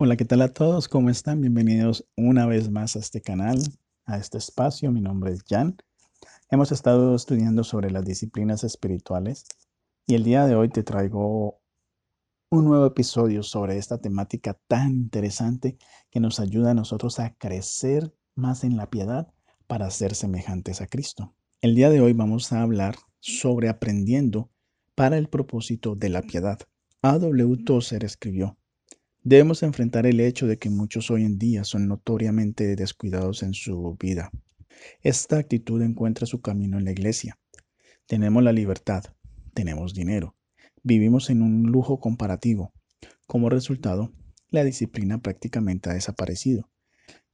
Hola, ¿qué tal a todos? ¿Cómo están? Bienvenidos una vez más a este canal, a este espacio. Mi nombre es Jan. Hemos estado estudiando sobre las disciplinas espirituales y el día de hoy te traigo un nuevo episodio sobre esta temática tan interesante que nos ayuda a nosotros a crecer más en la piedad para ser semejantes a Cristo. El día de hoy vamos a hablar sobre aprendiendo para el propósito de la piedad. A.W. Tozer escribió, Debemos enfrentar el hecho de que muchos hoy en día son notoriamente descuidados en su vida. Esta actitud encuentra su camino en la iglesia. Tenemos la libertad, tenemos dinero, vivimos en un lujo comparativo. Como resultado, la disciplina prácticamente ha desaparecido.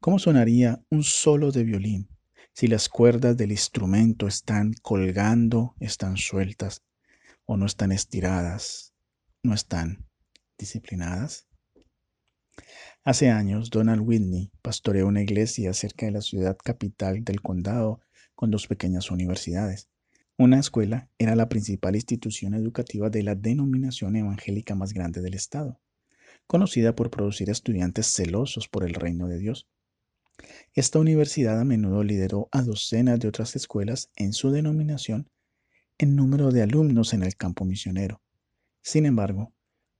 ¿Cómo sonaría un solo de violín si las cuerdas del instrumento están colgando, están sueltas o no están estiradas, no están disciplinadas? Hace años, Donald Whitney pastoreó una iglesia cerca de la ciudad capital del condado con dos pequeñas universidades. Una escuela era la principal institución educativa de la denominación evangélica más grande del estado, conocida por producir estudiantes celosos por el reino de Dios. Esta universidad a menudo lideró a docenas de otras escuelas en su denominación en número de alumnos en el campo misionero. Sin embargo,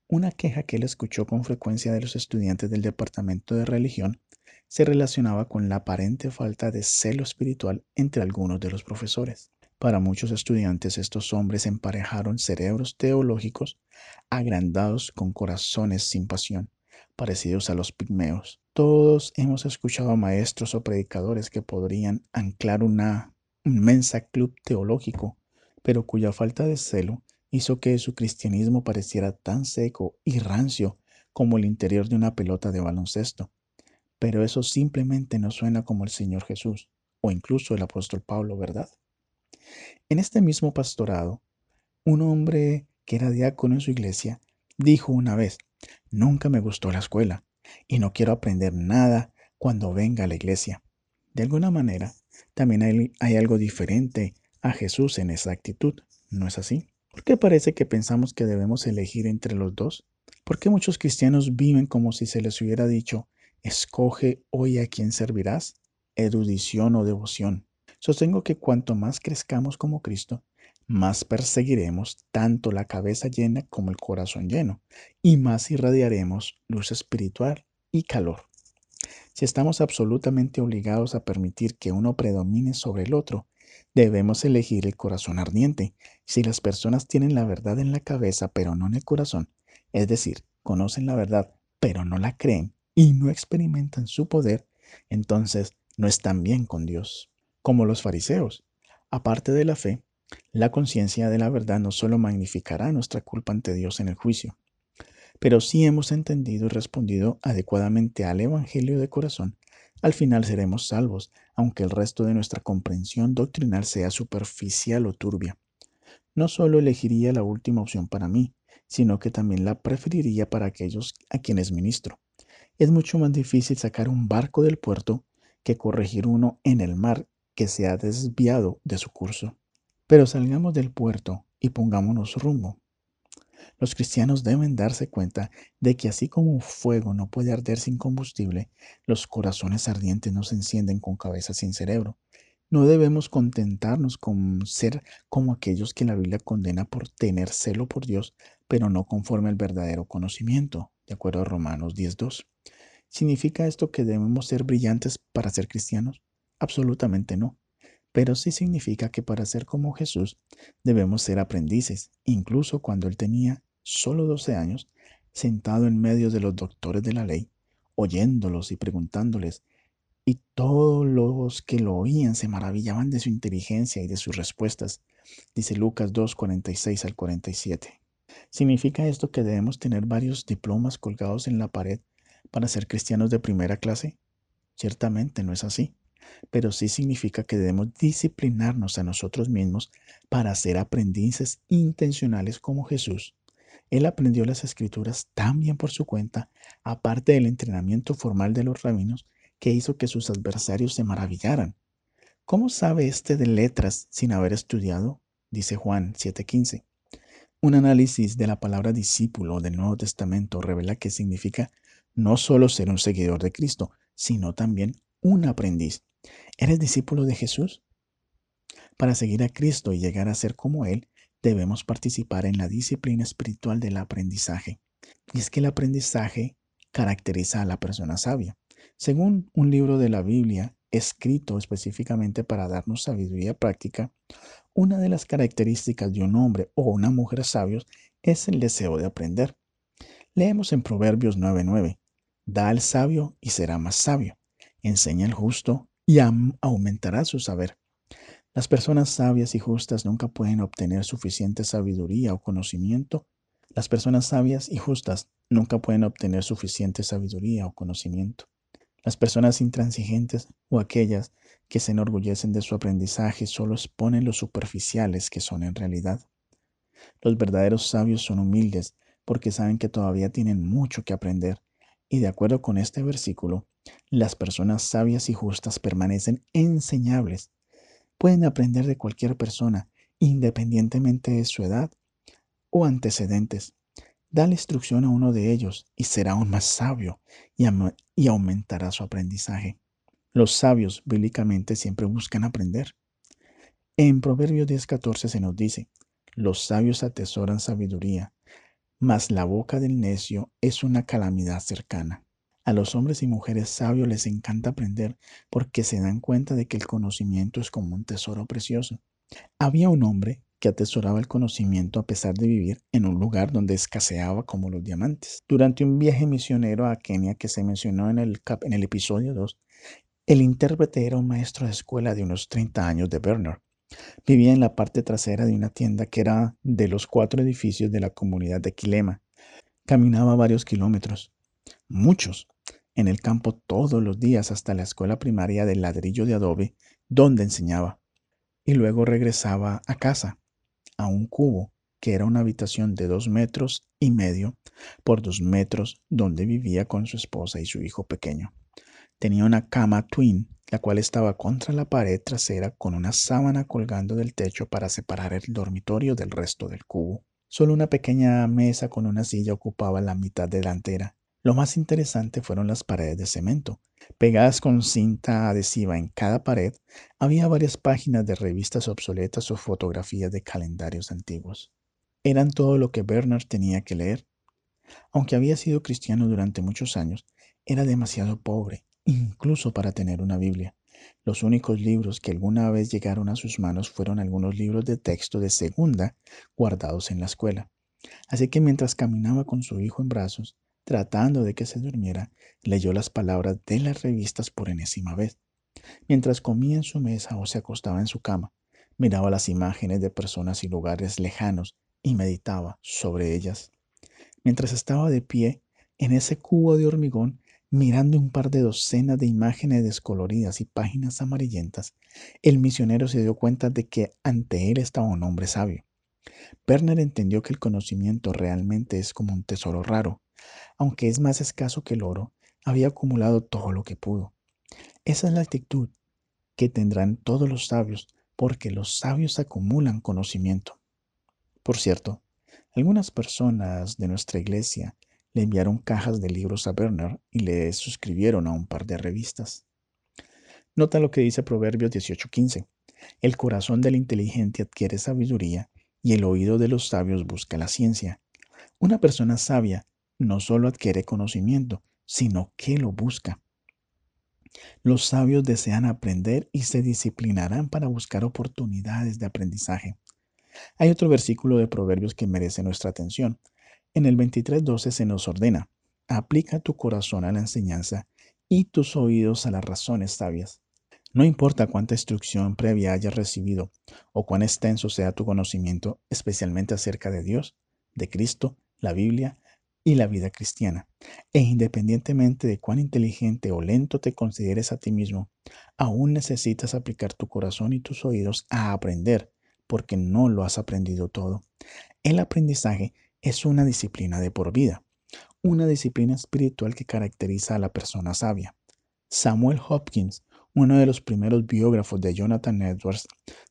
una queja que él escuchó con frecuencia de los estudiantes del Departamento de Religión se relacionaba con la aparente falta de celo espiritual entre algunos de los profesores. Para muchos estudiantes estos hombres emparejaron cerebros teológicos agrandados con corazones sin pasión, parecidos a los pigmeos. Todos hemos escuchado a maestros o predicadores que podrían anclar una inmensa club teológico, pero cuya falta de celo hizo que su cristianismo pareciera tan seco y rancio como el interior de una pelota de baloncesto. Pero eso simplemente no suena como el Señor Jesús o incluso el apóstol Pablo, ¿verdad? En este mismo pastorado, un hombre que era diácono en su iglesia dijo una vez, nunca me gustó la escuela y no quiero aprender nada cuando venga a la iglesia. De alguna manera, también hay, algo diferente a Jesús en esa actitud, ¿no es así? ¿Por qué parece que pensamos que debemos elegir entre los dos? ¿Por qué muchos cristianos viven como si se les hubiera dicho, escoge hoy a quién servirás, erudición o devoción? Sostengo que cuanto más crezcamos como Cristo, más perseguiremos tanto la cabeza llena como el corazón lleno, y más irradiaremos luz espiritual y calor. Si estamos absolutamente obligados a permitir que uno predomine sobre el otro, Debemos elegir el corazón ardiente. Si las personas tienen la verdad en la cabeza pero no en el corazón, es decir, conocen la verdad pero no la creen y no experimentan su poder, entonces no están bien con Dios. Como los fariseos. Aparte de la fe, la conciencia de la verdad no solo magnificará nuestra culpa ante Dios en el juicio, pero si hemos entendido y respondido adecuadamente al Evangelio de corazón, al final seremos salvos, aunque el resto de nuestra comprensión doctrinal sea superficial o turbia. No solo elegiría la última opción para mí, sino que también la preferiría para aquellos a quienes ministro. Es mucho más difícil sacar un barco del puerto que corregir uno en el mar que se ha desviado de su curso. Pero salgamos del puerto y pongámonos rumbo. Los cristianos deben darse cuenta de que así como un fuego no puede arder sin combustible, los corazones ardientes no se encienden con cabeza sin cerebro. No debemos contentarnos con ser como aquellos que la Biblia condena por tener celo por Dios, pero no conforme al verdadero conocimiento, de acuerdo a Romanos 10.2. ¿Significa esto que debemos ser brillantes para ser cristianos? Absolutamente no pero sí significa que para ser como Jesús debemos ser aprendices, incluso cuando él tenía solo 12 años, sentado en medio de los doctores de la ley, oyéndolos y preguntándoles, y todos los que lo oían se maravillaban de su inteligencia y de sus respuestas, dice Lucas 2, 46 al 47. ¿Significa esto que debemos tener varios diplomas colgados en la pared para ser cristianos de primera clase? Ciertamente no es así pero sí significa que debemos disciplinarnos a nosotros mismos para ser aprendices intencionales como Jesús. Él aprendió las escrituras tan bien por su cuenta, aparte del entrenamiento formal de los rabinos, que hizo que sus adversarios se maravillaran. ¿Cómo sabe este de letras sin haber estudiado? Dice Juan 7:15. Un análisis de la palabra discípulo del Nuevo Testamento revela que significa no solo ser un seguidor de Cristo, sino también un aprendiz. ¿Eres discípulo de Jesús? Para seguir a Cristo y llegar a ser como Él, debemos participar en la disciplina espiritual del aprendizaje. Y es que el aprendizaje caracteriza a la persona sabia. Según un libro de la Biblia, escrito específicamente para darnos sabiduría práctica, una de las características de un hombre o una mujer sabios es el deseo de aprender. Leemos en Proverbios 9:9, Da al sabio y será más sabio, enseña al justo y aumentará su saber. Las personas sabias y justas nunca pueden obtener suficiente sabiduría o conocimiento. Las personas sabias y justas nunca pueden obtener suficiente sabiduría o conocimiento. Las personas intransigentes o aquellas que se enorgullecen de su aprendizaje solo exponen los superficiales que son en realidad. Los verdaderos sabios son humildes porque saben que todavía tienen mucho que aprender. Y de acuerdo con este versículo, las personas sabias y justas permanecen enseñables Pueden aprender de cualquier persona, independientemente de su edad o antecedentes. Da la instrucción a uno de ellos y será aún más sabio y, aumentará su aprendizaje. Los sabios bíblicamente siempre buscan aprender. En Proverbios 10:14 se nos dice, los sabios atesoran sabiduría, mas la boca del necio es una calamidad cercana. A los hombres y mujeres sabios les encanta aprender porque se dan cuenta de que el conocimiento es como un tesoro precioso. Había un hombre que atesoraba el conocimiento a pesar de vivir en un lugar donde escaseaba como los diamantes. Durante un viaje misionero a Kenia que se mencionó en el, en el episodio 2, el intérprete era un maestro de escuela de unos 30 años de Bernard. Vivía en la parte trasera de una tienda que era de los cuatro edificios de la comunidad de Quilema. Caminaba varios kilómetros, muchos, en el campo todos los días hasta la escuela primaria del ladrillo de adobe donde enseñaba. Y luego regresaba a casa, a un cubo que era una habitación de dos metros y medio por dos metros donde vivía con su esposa y su hijo pequeño. Tenía una cama twin, la cual estaba contra la pared trasera con una sábana colgando del techo para separar el dormitorio del resto del cubo. Solo una pequeña mesa con una silla ocupaba la mitad delantera lo más interesante fueron las paredes de cemento. Pegadas con cinta adhesiva en cada pared, había varias páginas de revistas obsoletas o fotografías de calendarios antiguos. Eran todo lo que Bernard tenía que leer. Aunque había sido cristiano durante muchos años, era demasiado pobre, incluso para tener una Biblia. Los únicos libros que alguna vez llegaron a sus manos fueron algunos libros de texto de segunda guardados en la escuela. Así que mientras caminaba con su hijo en brazos, Tratando de que se durmiera, leyó las palabras de las revistas por enésima vez. Mientras comía en su mesa o se acostaba en su cama, miraba las imágenes de personas y lugares lejanos y meditaba sobre ellas. Mientras estaba de pie en ese cubo de hormigón, mirando un par de docenas de imágenes descoloridas y páginas amarillentas, el misionero se dio cuenta de que ante él estaba un hombre sabio. Werner entendió que el conocimiento realmente es como un tesoro raro, aunque es más escaso que el oro, había acumulado todo lo que pudo. Esa es la actitud que tendrán todos los sabios, porque los sabios acumulan conocimiento. Por cierto, algunas personas de nuestra iglesia le enviaron cajas de libros a Bernard y le suscribieron a un par de revistas. Nota lo que dice Proverbios 18:15. El corazón del inteligente adquiere sabiduría y el oído de los sabios busca la ciencia. Una persona sabia no solo adquiere conocimiento, sino que lo busca. Los sabios desean aprender y se disciplinarán para buscar oportunidades de aprendizaje. Hay otro versículo de Proverbios que merece nuestra atención. En el 23.12 se nos ordena, aplica tu corazón a la enseñanza y tus oídos a las razones sabias. No importa cuánta instrucción previa hayas recibido o cuán extenso sea tu conocimiento, especialmente acerca de Dios, de Cristo, la Biblia y la vida cristiana. E independientemente de cuán inteligente o lento te consideres a ti mismo, aún necesitas aplicar tu corazón y tus oídos a aprender, porque no lo has aprendido todo. El aprendizaje es una disciplina de por vida, una disciplina espiritual que caracteriza a la persona sabia. Samuel Hopkins, uno de los primeros biógrafos de Jonathan Edwards,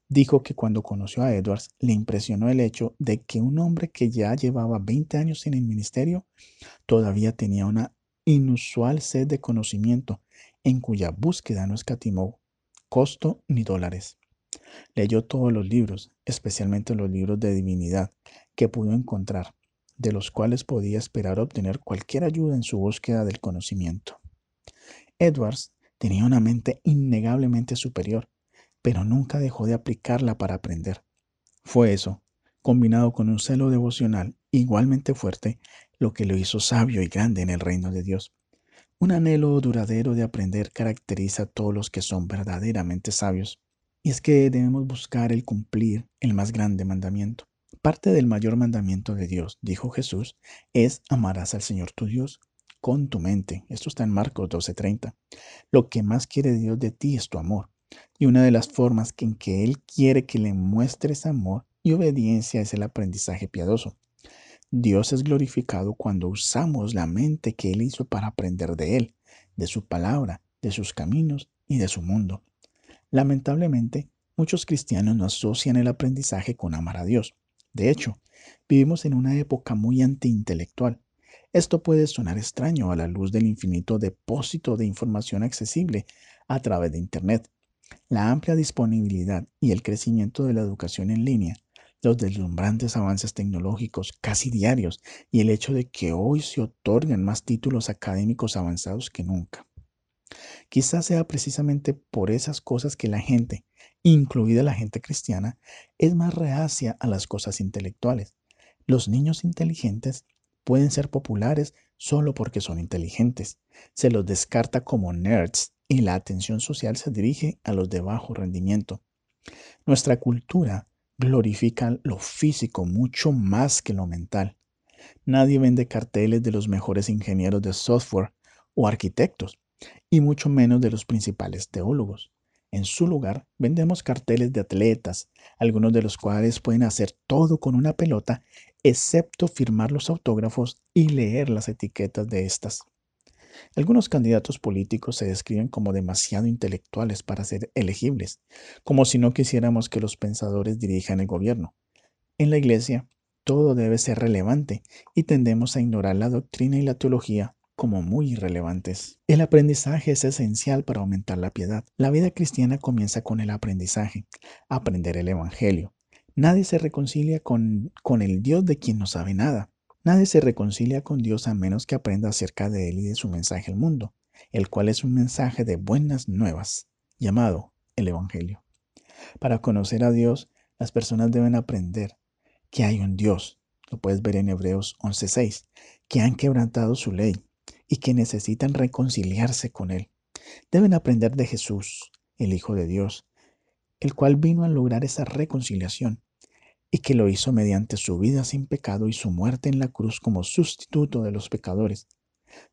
dijo que cuando conoció a Edwards le impresionó el hecho de que un hombre que ya llevaba 20 años en el ministerio todavía tenía una inusual sed de conocimiento en cuya búsqueda no escatimó costo ni dólares. Leyó todos los libros, especialmente los libros de divinidad, que pudo encontrar, de los cuales podía esperar obtener cualquier ayuda en su búsqueda del conocimiento. Edwards tenía una mente innegablemente superior, pero nunca dejó de aplicarla para aprender. Fue eso, combinado con un celo devocional igualmente fuerte, lo que lo hizo sabio y grande en el reino de Dios. Un anhelo duradero de aprender caracteriza a todos los que son verdaderamente sabios. Y es que debemos buscar el cumplir el más grande mandamiento. Parte del mayor mandamiento de Dios, dijo Jesús, es amarás al Señor tu Dios con tu mente. Esto está en Marcos 12:30. Lo que más quiere Dios de ti es tu amor. Y una de las formas en que Él quiere que le muestres amor y obediencia es el aprendizaje piadoso. Dios es glorificado cuando usamos la mente que Él hizo para aprender de Él, de su palabra, de sus caminos y de su mundo. Lamentablemente, muchos cristianos no asocian el aprendizaje con amar a Dios. De hecho, vivimos en una época muy antiintelectual. Esto puede sonar extraño a la luz del infinito depósito de información accesible a través de Internet. La amplia disponibilidad y el crecimiento de la educación en línea, los deslumbrantes avances tecnológicos casi diarios y el hecho de que hoy se otorgan más títulos académicos avanzados que nunca. Quizás sea precisamente por esas cosas que la gente, incluida la gente cristiana, es más reacia a las cosas intelectuales. Los niños inteligentes pueden ser populares solo porque son inteligentes. Se los descarta como nerds y la atención social se dirige a los de bajo rendimiento. Nuestra cultura glorifica lo físico mucho más que lo mental. Nadie vende carteles de los mejores ingenieros de software o arquitectos, y mucho menos de los principales teólogos. En su lugar, vendemos carteles de atletas, algunos de los cuales pueden hacer todo con una pelota, excepto firmar los autógrafos y leer las etiquetas de estas. Algunos candidatos políticos se describen como demasiado intelectuales para ser elegibles, como si no quisiéramos que los pensadores dirijan el gobierno. En la Iglesia, todo debe ser relevante y tendemos a ignorar la doctrina y la teología como muy irrelevantes. El aprendizaje es esencial para aumentar la piedad. La vida cristiana comienza con el aprendizaje, aprender el Evangelio. Nadie se reconcilia con, con el Dios de quien no sabe nada. Nadie se reconcilia con Dios a menos que aprenda acerca de Él y de su mensaje al mundo, el cual es un mensaje de buenas nuevas, llamado el Evangelio. Para conocer a Dios, las personas deben aprender que hay un Dios, lo puedes ver en Hebreos 11:6, que han quebrantado su ley, y que necesitan reconciliarse con Él. Deben aprender de Jesús, el Hijo de Dios, el cual vino a lograr esa reconciliación y que lo hizo mediante su vida sin pecado y su muerte en la cruz como sustituto de los pecadores.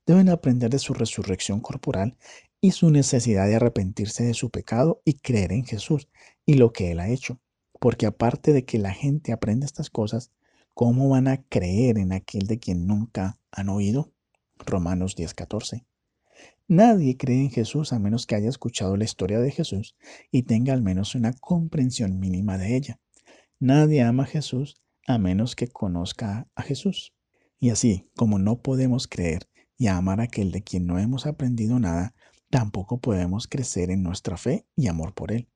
Deben aprender de su resurrección corporal y su necesidad de arrepentirse de su pecado y creer en Jesús y lo que Él ha hecho. Porque aparte de que la gente aprende estas cosas, ¿cómo van a creer en aquel de quien nunca han oído? Romanos 10:14. Nadie cree en Jesús a menos que haya escuchado la historia de Jesús y tenga al menos una comprensión mínima de ella. Nadie ama a Jesús a menos que conozca a Jesús. Y así, como no podemos creer y amar a aquel de quien no hemos aprendido nada, tampoco podemos crecer en nuestra fe y amor por Él,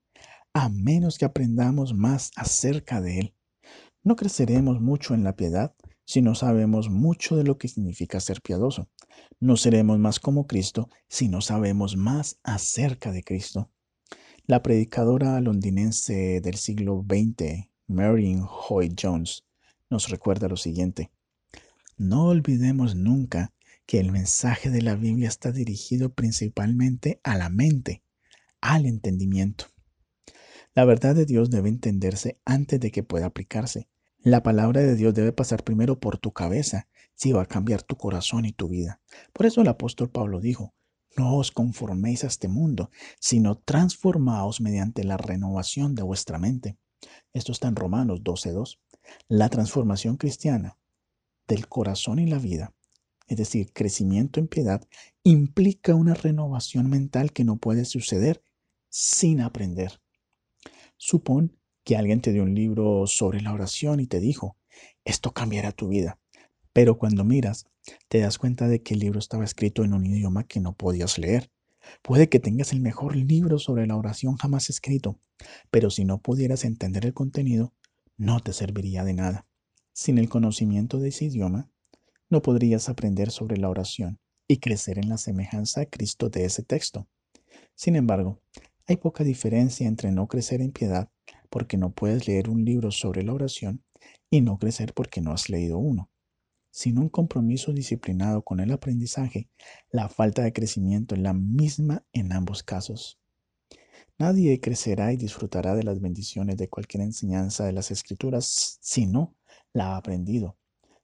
a menos que aprendamos más acerca de Él. No creceremos mucho en la piedad si no sabemos mucho de lo que significa ser piadoso. No seremos más como Cristo si no sabemos más acerca de Cristo. La predicadora londinense del siglo XX, Marion Hoyt Jones, nos recuerda lo siguiente. No olvidemos nunca que el mensaje de la Biblia está dirigido principalmente a la mente, al entendimiento. La verdad de Dios debe entenderse antes de que pueda aplicarse. La palabra de Dios debe pasar primero por tu cabeza si va a cambiar tu corazón y tu vida. Por eso el apóstol Pablo dijo, no os conforméis a este mundo, sino transformaos mediante la renovación de vuestra mente. Esto está en Romanos 12.2. La transformación cristiana del corazón y la vida, es decir, crecimiento en piedad, implica una renovación mental que no puede suceder sin aprender. Supón que alguien te dio un libro sobre la oración y te dijo, esto cambiará tu vida. Pero cuando miras te das cuenta de que el libro estaba escrito en un idioma que no podías leer. Puede que tengas el mejor libro sobre la oración jamás escrito, pero si no pudieras entender el contenido, no te serviría de nada. Sin el conocimiento de ese idioma, no podrías aprender sobre la oración y crecer en la semejanza a Cristo de ese texto. Sin embargo, hay poca diferencia entre no crecer en piedad porque no puedes leer un libro sobre la oración y no crecer porque no has leído uno. Sin un compromiso disciplinado con el aprendizaje, la falta de crecimiento es la misma en ambos casos. Nadie crecerá y disfrutará de las bendiciones de cualquier enseñanza de las escrituras si no la ha aprendido.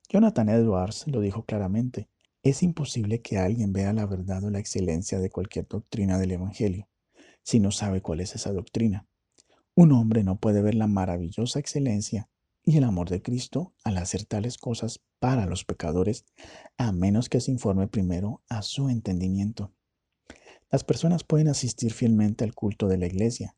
Jonathan Edwards lo dijo claramente, es imposible que alguien vea la verdad o la excelencia de cualquier doctrina del Evangelio si no sabe cuál es esa doctrina. Un hombre no puede ver la maravillosa excelencia y el amor de Cristo al hacer tales cosas para los pecadores a menos que se informe primero a su entendimiento. Las personas pueden asistir fielmente al culto de la iglesia,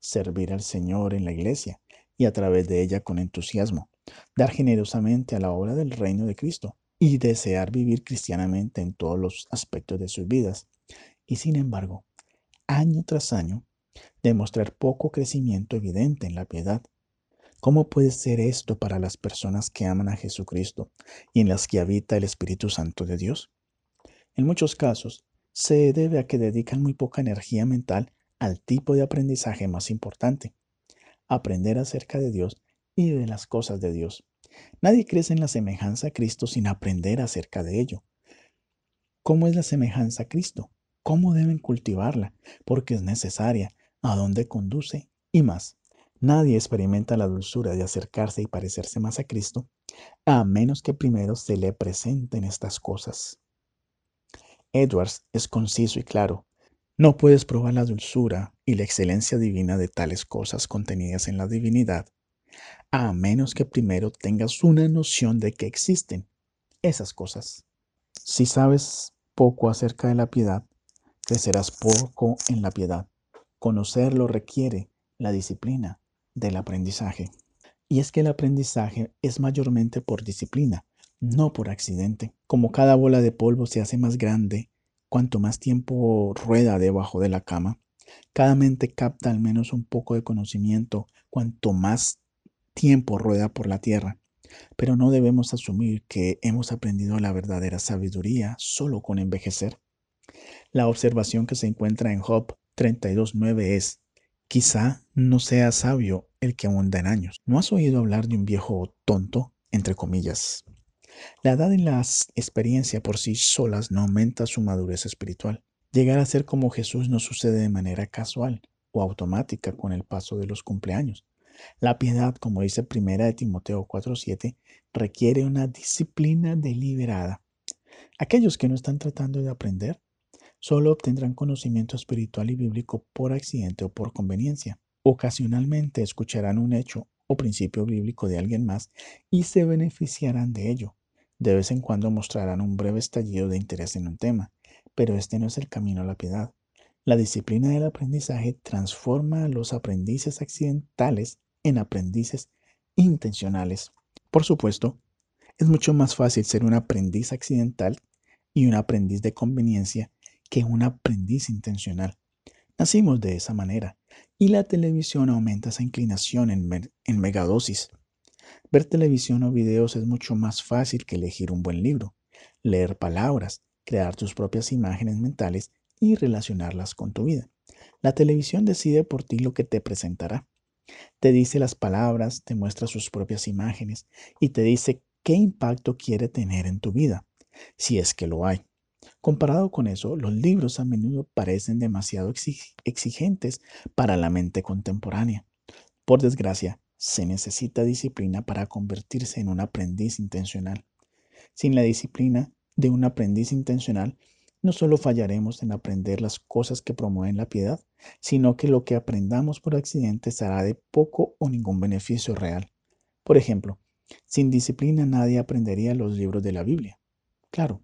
servir al Señor en la iglesia y a través de ella con entusiasmo, dar generosamente a la obra del reino de Cristo y desear vivir cristianamente en todos los aspectos de sus vidas. Y sin embargo, año tras año, demostrar poco crecimiento evidente en la piedad. ¿Cómo puede ser esto para las personas que aman a Jesucristo y en las que habita el Espíritu Santo de Dios? En muchos casos, se debe a que dedican muy poca energía mental al tipo de aprendizaje más importante, aprender acerca de Dios y de las cosas de Dios. Nadie crece en la semejanza a Cristo sin aprender acerca de ello. ¿Cómo es la semejanza a Cristo? ¿Cómo deben cultivarla? Porque es necesaria, a dónde conduce y más. Nadie experimenta la dulzura de acercarse y parecerse más a Cristo a menos que primero se le presenten estas cosas. Edwards es conciso y claro. No puedes probar la dulzura y la excelencia divina de tales cosas contenidas en la divinidad, a menos que primero tengas una noción de que existen esas cosas. Si sabes poco acerca de la piedad, crecerás poco en la piedad. Conocerlo requiere la disciplina del aprendizaje. Y es que el aprendizaje es mayormente por disciplina, no por accidente. Como cada bola de polvo se hace más grande, cuanto más tiempo rueda debajo de la cama, cada mente capta al menos un poco de conocimiento cuanto más tiempo rueda por la tierra. Pero no debemos asumir que hemos aprendido la verdadera sabiduría solo con envejecer. La observación que se encuentra en Job 32.9 es, quizá no sea sabio el que abunda en años. ¿No has oído hablar de un viejo tonto? entre comillas. La edad y la experiencia por sí solas no aumenta su madurez espiritual. Llegar a ser como Jesús no sucede de manera casual o automática con el paso de los cumpleaños. La piedad, como dice primera de Timoteo 4:7, requiere una disciplina deliberada. Aquellos que no están tratando de aprender solo obtendrán conocimiento espiritual y bíblico por accidente o por conveniencia. Ocasionalmente escucharán un hecho o principio bíblico de alguien más y se beneficiarán de ello. De vez en cuando mostrarán un breve estallido de interés en un tema, pero este no es el camino a la piedad. La disciplina del aprendizaje transforma a los aprendices accidentales en aprendices intencionales. Por supuesto, es mucho más fácil ser un aprendiz accidental y un aprendiz de conveniencia que un aprendiz intencional. Nacimos de esa manera y la televisión aumenta esa inclinación en, en megadosis. Ver televisión o videos es mucho más fácil que elegir un buen libro, leer palabras, crear tus propias imágenes mentales y relacionarlas con tu vida. La televisión decide por ti lo que te presentará. Te dice las palabras, te muestra sus propias imágenes y te dice qué impacto quiere tener en tu vida, si es que lo hay. Comparado con eso, los libros a menudo parecen demasiado exigentes para la mente contemporánea. Por desgracia, se necesita disciplina para convertirse en un aprendiz intencional. Sin la disciplina de un aprendiz intencional, no solo fallaremos en aprender las cosas que promueven la piedad, sino que lo que aprendamos por accidente será de poco o ningún beneficio real. Por ejemplo, sin disciplina nadie aprendería los libros de la Biblia. Claro,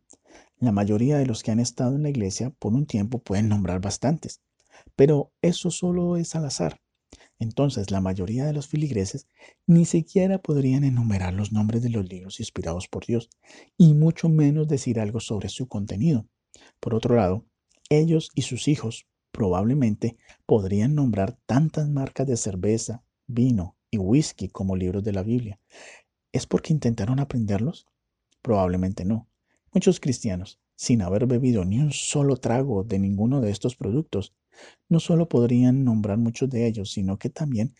la mayoría de los que han estado en la iglesia por un tiempo pueden nombrar bastantes, pero eso solo es al azar. Entonces la mayoría de los filigreses ni siquiera podrían enumerar los nombres de los libros inspirados por Dios, y mucho menos decir algo sobre su contenido. Por otro lado, ellos y sus hijos probablemente podrían nombrar tantas marcas de cerveza, vino y whisky como libros de la Biblia. ¿Es porque intentaron aprenderlos? Probablemente no. Muchos cristianos, sin haber bebido ni un solo trago de ninguno de estos productos, no solo podrían nombrar muchos de ellos, sino que también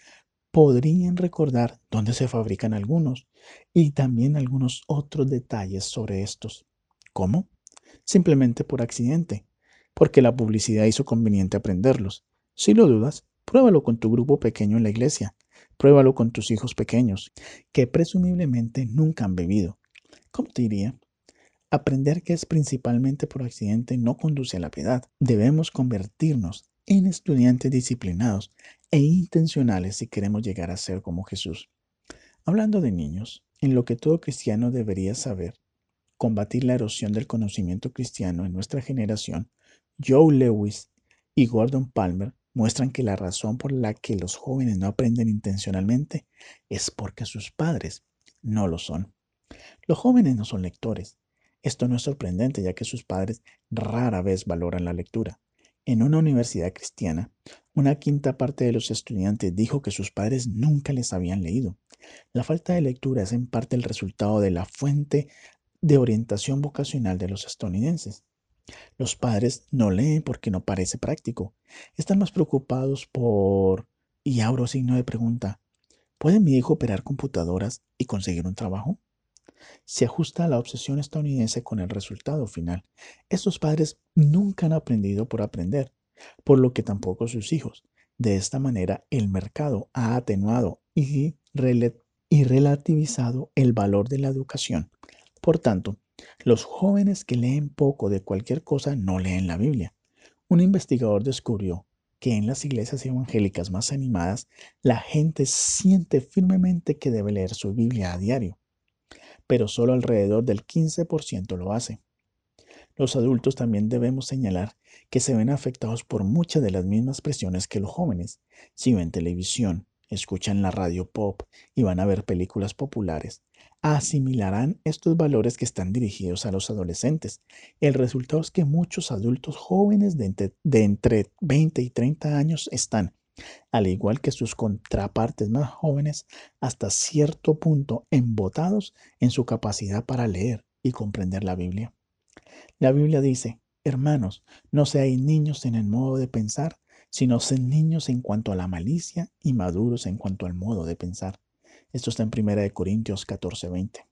podrían recordar dónde se fabrican algunos y también algunos otros detalles sobre estos. ¿Cómo? Simplemente por accidente, porque la publicidad hizo conveniente aprenderlos. Si lo dudas, pruébalo con tu grupo pequeño en la iglesia, pruébalo con tus hijos pequeños, que presumiblemente nunca han bebido. ¿Cómo te diría? Aprender que es principalmente por accidente no conduce a la piedad. Debemos convertirnos en estudiantes disciplinados e intencionales si queremos llegar a ser como Jesús. Hablando de niños, en lo que todo cristiano debería saber, combatir la erosión del conocimiento cristiano en nuestra generación, Joe Lewis y Gordon Palmer muestran que la razón por la que los jóvenes no aprenden intencionalmente es porque sus padres no lo son. Los jóvenes no son lectores, esto no es sorprendente ya que sus padres rara vez valoran la lectura. En una universidad cristiana, una quinta parte de los estudiantes dijo que sus padres nunca les habían leído. La falta de lectura es en parte el resultado de la fuente de orientación vocacional de los estadounidenses. Los padres no leen porque no parece práctico. Están más preocupados por... Y abro signo de pregunta. ¿Puede mi hijo operar computadoras y conseguir un trabajo? Se ajusta a la obsesión estadounidense con el resultado final. Estos padres nunca han aprendido por aprender, por lo que tampoco sus hijos. De esta manera, el mercado ha atenuado y, relativizado el valor de la educación. Por tanto, los jóvenes que leen poco de cualquier cosa no leen la Biblia. Un investigador descubrió que en las iglesias evangélicas más animadas, la gente siente firmemente que debe leer su Biblia a diario pero solo alrededor del 15% lo hace. Los adultos también debemos señalar que se ven afectados por muchas de las mismas presiones que los jóvenes. Si ven televisión, escuchan la radio pop y van a ver películas populares, asimilarán estos valores que están dirigidos a los adolescentes. El resultado es que muchos adultos jóvenes de entre, entre 20 y 30 años están al igual que sus contrapartes más jóvenes, hasta cierto punto embotados en su capacidad para leer y comprender la Biblia. La Biblia dice, hermanos, no seáis niños en el modo de pensar, sino sed niños en cuanto a la malicia y maduros en cuanto al modo de pensar. Esto está en 1 Corintios 14:20.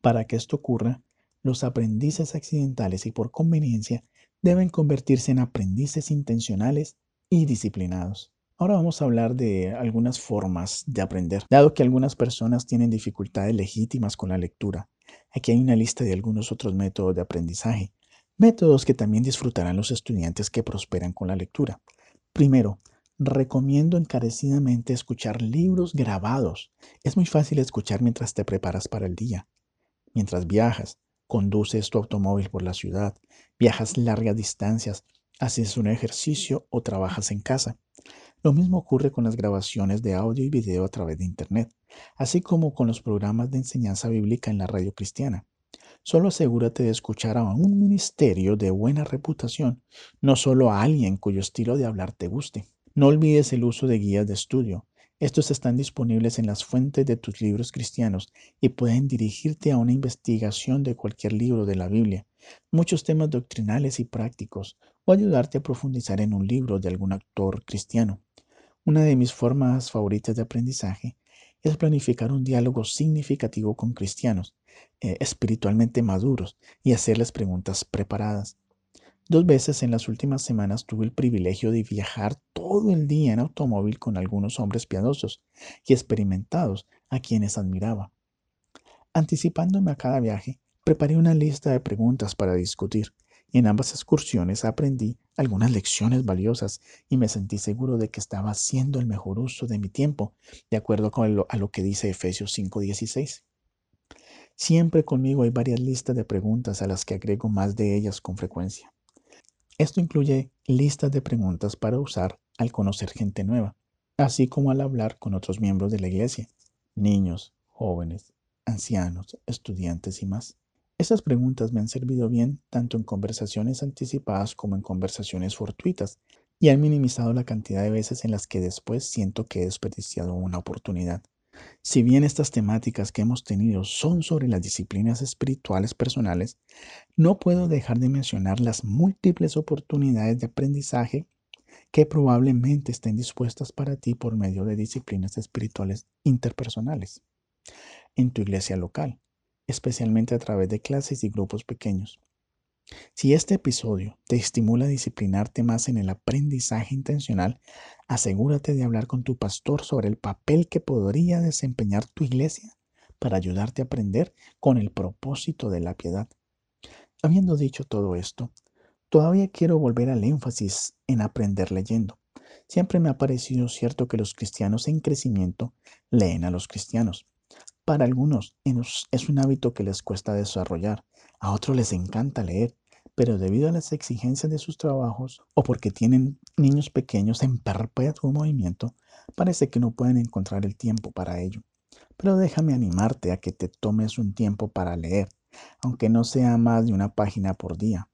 Para que esto ocurra, los aprendices accidentales y por conveniencia deben convertirse en aprendices intencionales y disciplinados. Ahora vamos a hablar de algunas formas de aprender. Dado que algunas personas tienen dificultades legítimas con la lectura, aquí hay una lista de algunos otros métodos de aprendizaje, métodos que también disfrutarán los estudiantes que prosperan con la lectura. Primero, recomiendo encarecidamente escuchar libros grabados. Es muy fácil escuchar mientras te preparas para el día, mientras viajas, conduces tu automóvil por la ciudad, viajas largas distancias haces un ejercicio o trabajas en casa. Lo mismo ocurre con las grabaciones de audio y video a través de Internet, así como con los programas de enseñanza bíblica en la radio cristiana. Solo asegúrate de escuchar a un ministerio de buena reputación, no solo a alguien cuyo estilo de hablar te guste. No olvides el uso de guías de estudio. Estos están disponibles en las fuentes de tus libros cristianos y pueden dirigirte a una investigación de cualquier libro de la Biblia. Muchos temas doctrinales y prácticos o ayudarte a profundizar en un libro de algún autor cristiano. Una de mis formas favoritas de aprendizaje es planificar un diálogo significativo con cristianos eh, espiritualmente maduros y hacerles preguntas preparadas. Dos veces en las últimas semanas tuve el privilegio de viajar todo el día en automóvil con algunos hombres piadosos y experimentados a quienes admiraba. Anticipándome a cada viaje, preparé una lista de preguntas para discutir en ambas excursiones aprendí algunas lecciones valiosas y me sentí seguro de que estaba haciendo el mejor uso de mi tiempo, de acuerdo con lo, a lo que dice Efesios 5:16. Siempre conmigo hay varias listas de preguntas a las que agrego más de ellas con frecuencia. Esto incluye listas de preguntas para usar al conocer gente nueva. así como al hablar con otros miembros de la iglesia, niños, jóvenes, ancianos, estudiantes y más. Estas preguntas me han servido bien tanto en conversaciones anticipadas como en conversaciones fortuitas y han minimizado la cantidad de veces en las que después siento que he desperdiciado una oportunidad. Si bien estas temáticas que hemos tenido son sobre las disciplinas espirituales personales, no puedo dejar de mencionar las múltiples oportunidades de aprendizaje que probablemente estén dispuestas para ti por medio de disciplinas espirituales interpersonales en tu iglesia local, especialmente a través de clases y grupos pequeños. Si este episodio te estimula a disciplinarte más en el aprendizaje intencional, asegúrate de hablar con tu pastor sobre el papel que podría desempeñar tu iglesia para ayudarte a aprender con el propósito de la piedad. Habiendo dicho todo esto, todavía quiero volver al énfasis en aprender leyendo. Siempre me ha parecido cierto que los cristianos en crecimiento leen a los cristianos. Para algunos es un hábito que les cuesta desarrollar, a otros les encanta leer, pero debido a las exigencias de sus trabajos o porque tienen niños pequeños en perpetuo movimiento, parece que no pueden encontrar el tiempo para ello. Pero déjame animarte a que te tomes un tiempo para leer, aunque no sea más de una página por día.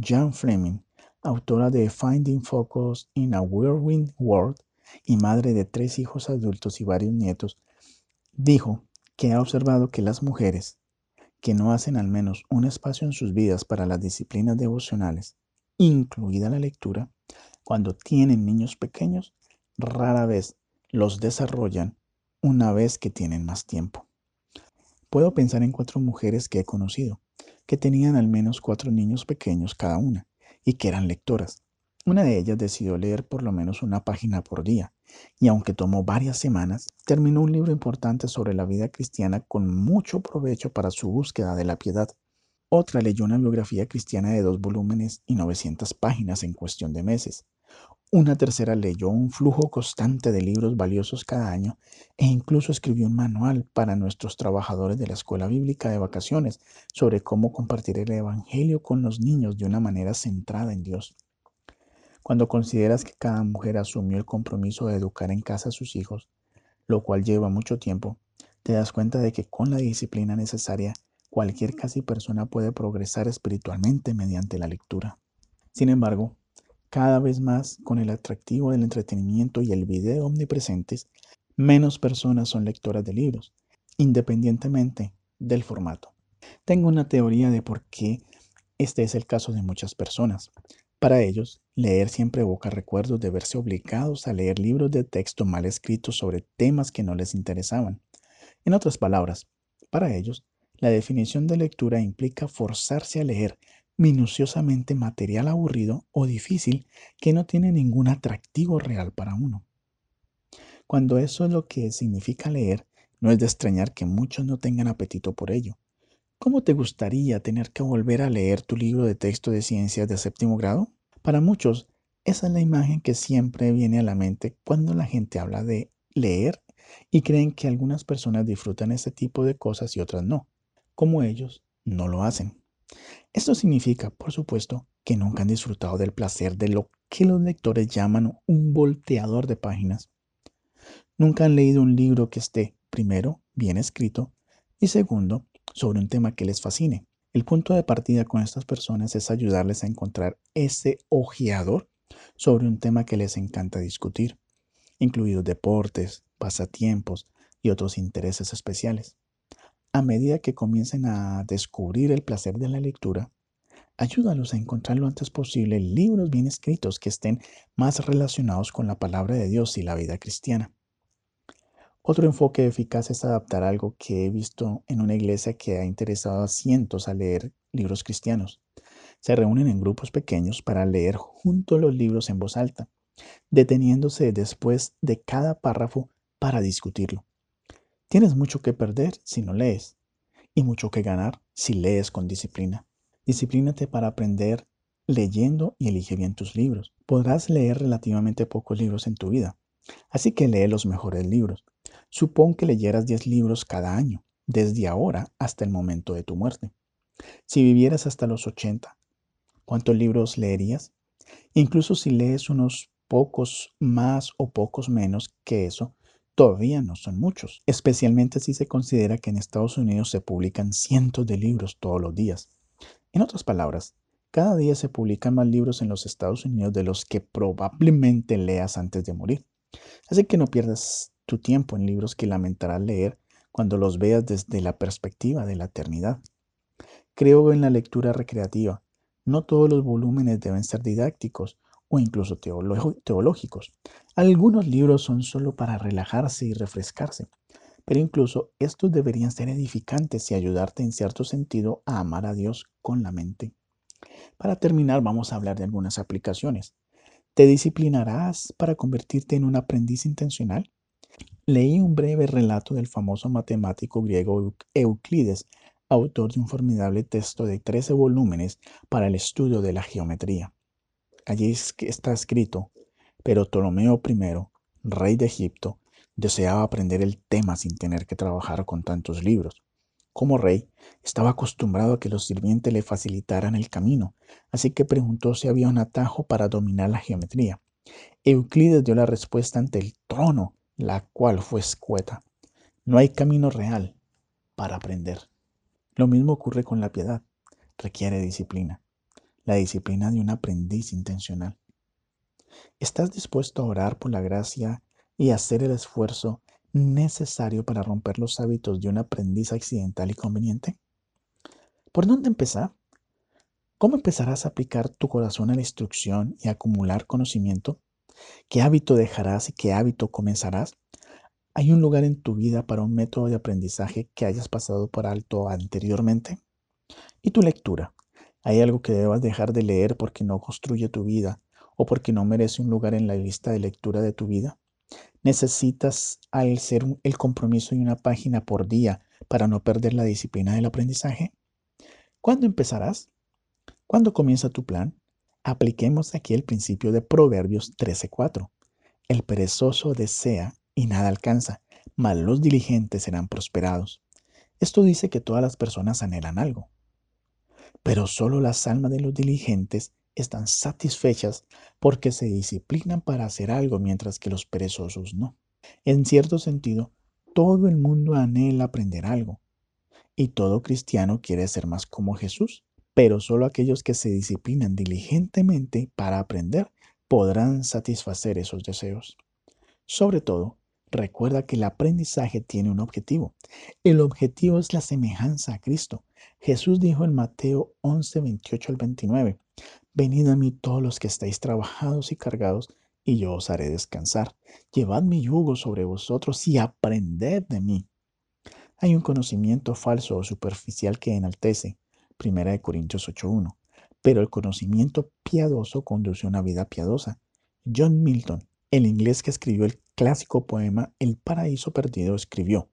Jan Fleming, autora de Finding Focus in a Whirlwind World y madre de tres hijos adultos y varios nietos, dijo que ha observado que las mujeres, que no hacen al menos un espacio en sus vidas para las disciplinas devocionales, incluida la lectura, cuando tienen niños pequeños, rara vez los desarrollan una vez que tienen más tiempo. Puedo pensar en cuatro mujeres que he conocido, que tenían al menos cuatro niños pequeños cada una y que eran lectoras. Una de ellas decidió leer por lo menos una página por día, y aunque tomó varias semanas, terminó un libro importante sobre la vida cristiana con mucho provecho para su búsqueda de la piedad. Otra leyó una biografía cristiana de dos volúmenes y 900 páginas en cuestión de meses. Una tercera leyó un flujo constante de libros valiosos cada año e incluso escribió un manual para nuestros trabajadores de la escuela bíblica de vacaciones sobre cómo compartir el Evangelio con los niños de una manera centrada en Dios. Cuando consideras que cada mujer asumió el compromiso de educar en casa a sus hijos, lo cual lleva mucho tiempo, te das cuenta de que con la disciplina necesaria, cualquier casi persona puede progresar espiritualmente mediante la lectura. Sin embargo, cada vez más con el atractivo del entretenimiento y el video omnipresentes, menos personas son lectoras de libros, independientemente del formato. Tengo una teoría de por qué este es el caso de muchas personas. Para ellos, leer siempre evoca recuerdos de verse obligados a leer libros de texto mal escritos sobre temas que no les interesaban. En otras palabras, para ellos, la definición de lectura implica forzarse a leer minuciosamente material aburrido o difícil que no tiene ningún atractivo real para uno. Cuando eso es lo que significa leer, no es de extrañar que muchos no tengan apetito por ello. ¿Cómo te gustaría tener que volver a leer tu libro de texto de ciencias de séptimo grado? Para muchos, esa es la imagen que siempre viene a la mente cuando la gente habla de leer y creen que algunas personas disfrutan ese tipo de cosas y otras no, como ellos no lo hacen. Esto significa, por supuesto, que nunca han disfrutado del placer de lo que los lectores llaman un volteador de páginas. Nunca han leído un libro que esté, primero, bien escrito y segundo, sobre un tema que les fascine. El punto de partida con estas personas es ayudarles a encontrar ese ojeador sobre un tema que les encanta discutir, incluidos deportes, pasatiempos y otros intereses especiales. A medida que comiencen a descubrir el placer de la lectura, ayúdalos a encontrar lo antes posible libros bien escritos que estén más relacionados con la palabra de Dios y la vida cristiana. Otro enfoque eficaz es adaptar algo que he visto en una iglesia que ha interesado a cientos a leer libros cristianos. Se reúnen en grupos pequeños para leer juntos los libros en voz alta, deteniéndose después de cada párrafo para discutirlo. Tienes mucho que perder si no lees y mucho que ganar si lees con disciplina. Disciplínate para aprender leyendo y elige bien tus libros. Podrás leer relativamente pocos libros en tu vida, así que lee los mejores libros. Supón que leyeras 10 libros cada año, desde ahora hasta el momento de tu muerte. Si vivieras hasta los 80, ¿cuántos libros leerías? Incluso si lees unos pocos más o pocos menos que eso, todavía no son muchos, especialmente si se considera que en Estados Unidos se publican cientos de libros todos los días. En otras palabras, cada día se publican más libros en los Estados Unidos de los que probablemente leas antes de morir. Así que no pierdas tu tiempo en libros que lamentarás leer cuando los veas desde la perspectiva de la eternidad. Creo en la lectura recreativa. No todos los volúmenes deben ser didácticos o incluso teológicos. Algunos libros son solo para relajarse y refrescarse, pero incluso estos deberían ser edificantes y ayudarte en cierto sentido a amar a Dios con la mente. Para terminar, vamos a hablar de algunas aplicaciones. ¿Te disciplinarás para convertirte en un aprendiz intencional? Leí un breve relato del famoso matemático griego Euclides, autor de un formidable texto de 13 volúmenes para el estudio de la geometría. Allí está escrito, pero Ptolomeo I, rey de Egipto, deseaba aprender el tema sin tener que trabajar con tantos libros. Como rey, estaba acostumbrado a que los sirvientes le facilitaran el camino, así que preguntó si había un atajo para dominar la geometría. Euclides dio la respuesta ante el trono, la cual fue escueta. No hay camino real para aprender. Lo mismo ocurre con la piedad. Requiere disciplina. La disciplina de un aprendiz intencional. ¿Estás dispuesto a orar por la gracia y hacer el esfuerzo necesario para romper los hábitos de un aprendiz accidental y conveniente? ¿Por dónde empezar? ¿Cómo empezarás a aplicar tu corazón a la instrucción y acumular conocimiento? ¿Qué hábito dejarás y qué hábito comenzarás? ¿Hay un lugar en tu vida para un método de aprendizaje que hayas pasado por alto anteriormente? ¿Y tu lectura? ¿Hay algo que debas dejar de leer porque no construye tu vida o porque no merece un lugar en la lista de lectura de tu vida? Necesitas al ser el compromiso de una página por día para no perder la disciplina del aprendizaje. ¿Cuándo empezarás? ¿Cuándo comienza tu plan? Apliquemos aquí el principio de Proverbios 13:4. El perezoso desea y nada alcanza, mas los diligentes serán prosperados. Esto dice que todas las personas anhelan algo, pero solo las almas de los diligentes están satisfechas porque se disciplinan para hacer algo mientras que los perezosos no. En cierto sentido, todo el mundo anhela aprender algo y todo cristiano quiere ser más como Jesús, pero solo aquellos que se disciplinan diligentemente para aprender podrán satisfacer esos deseos. Sobre todo, recuerda que el aprendizaje tiene un objetivo. El objetivo es la semejanza a Cristo. Jesús dijo en Mateo 11, 28 al 29, Venid a mí todos los que estáis trabajados y cargados, y yo os haré descansar. Llevad mi yugo sobre vosotros y aprended de mí. Hay un conocimiento falso o superficial que enaltece, 1 Corintios 8.1, pero el conocimiento piadoso conduce a una vida piadosa. John Milton, el inglés que escribió el clásico poema El paraíso perdido, escribió,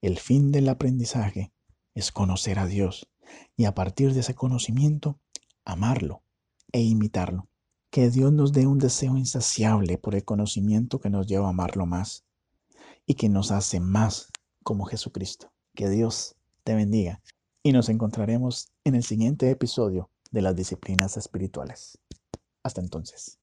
el fin del aprendizaje es conocer a Dios y a partir de ese conocimiento, amarlo e imitarlo. Que Dios nos dé un deseo insaciable por el conocimiento que nos lleva a amarlo más y que nos hace más como Jesucristo. Que Dios te bendiga y nos encontraremos en el siguiente episodio de las disciplinas espirituales. Hasta entonces.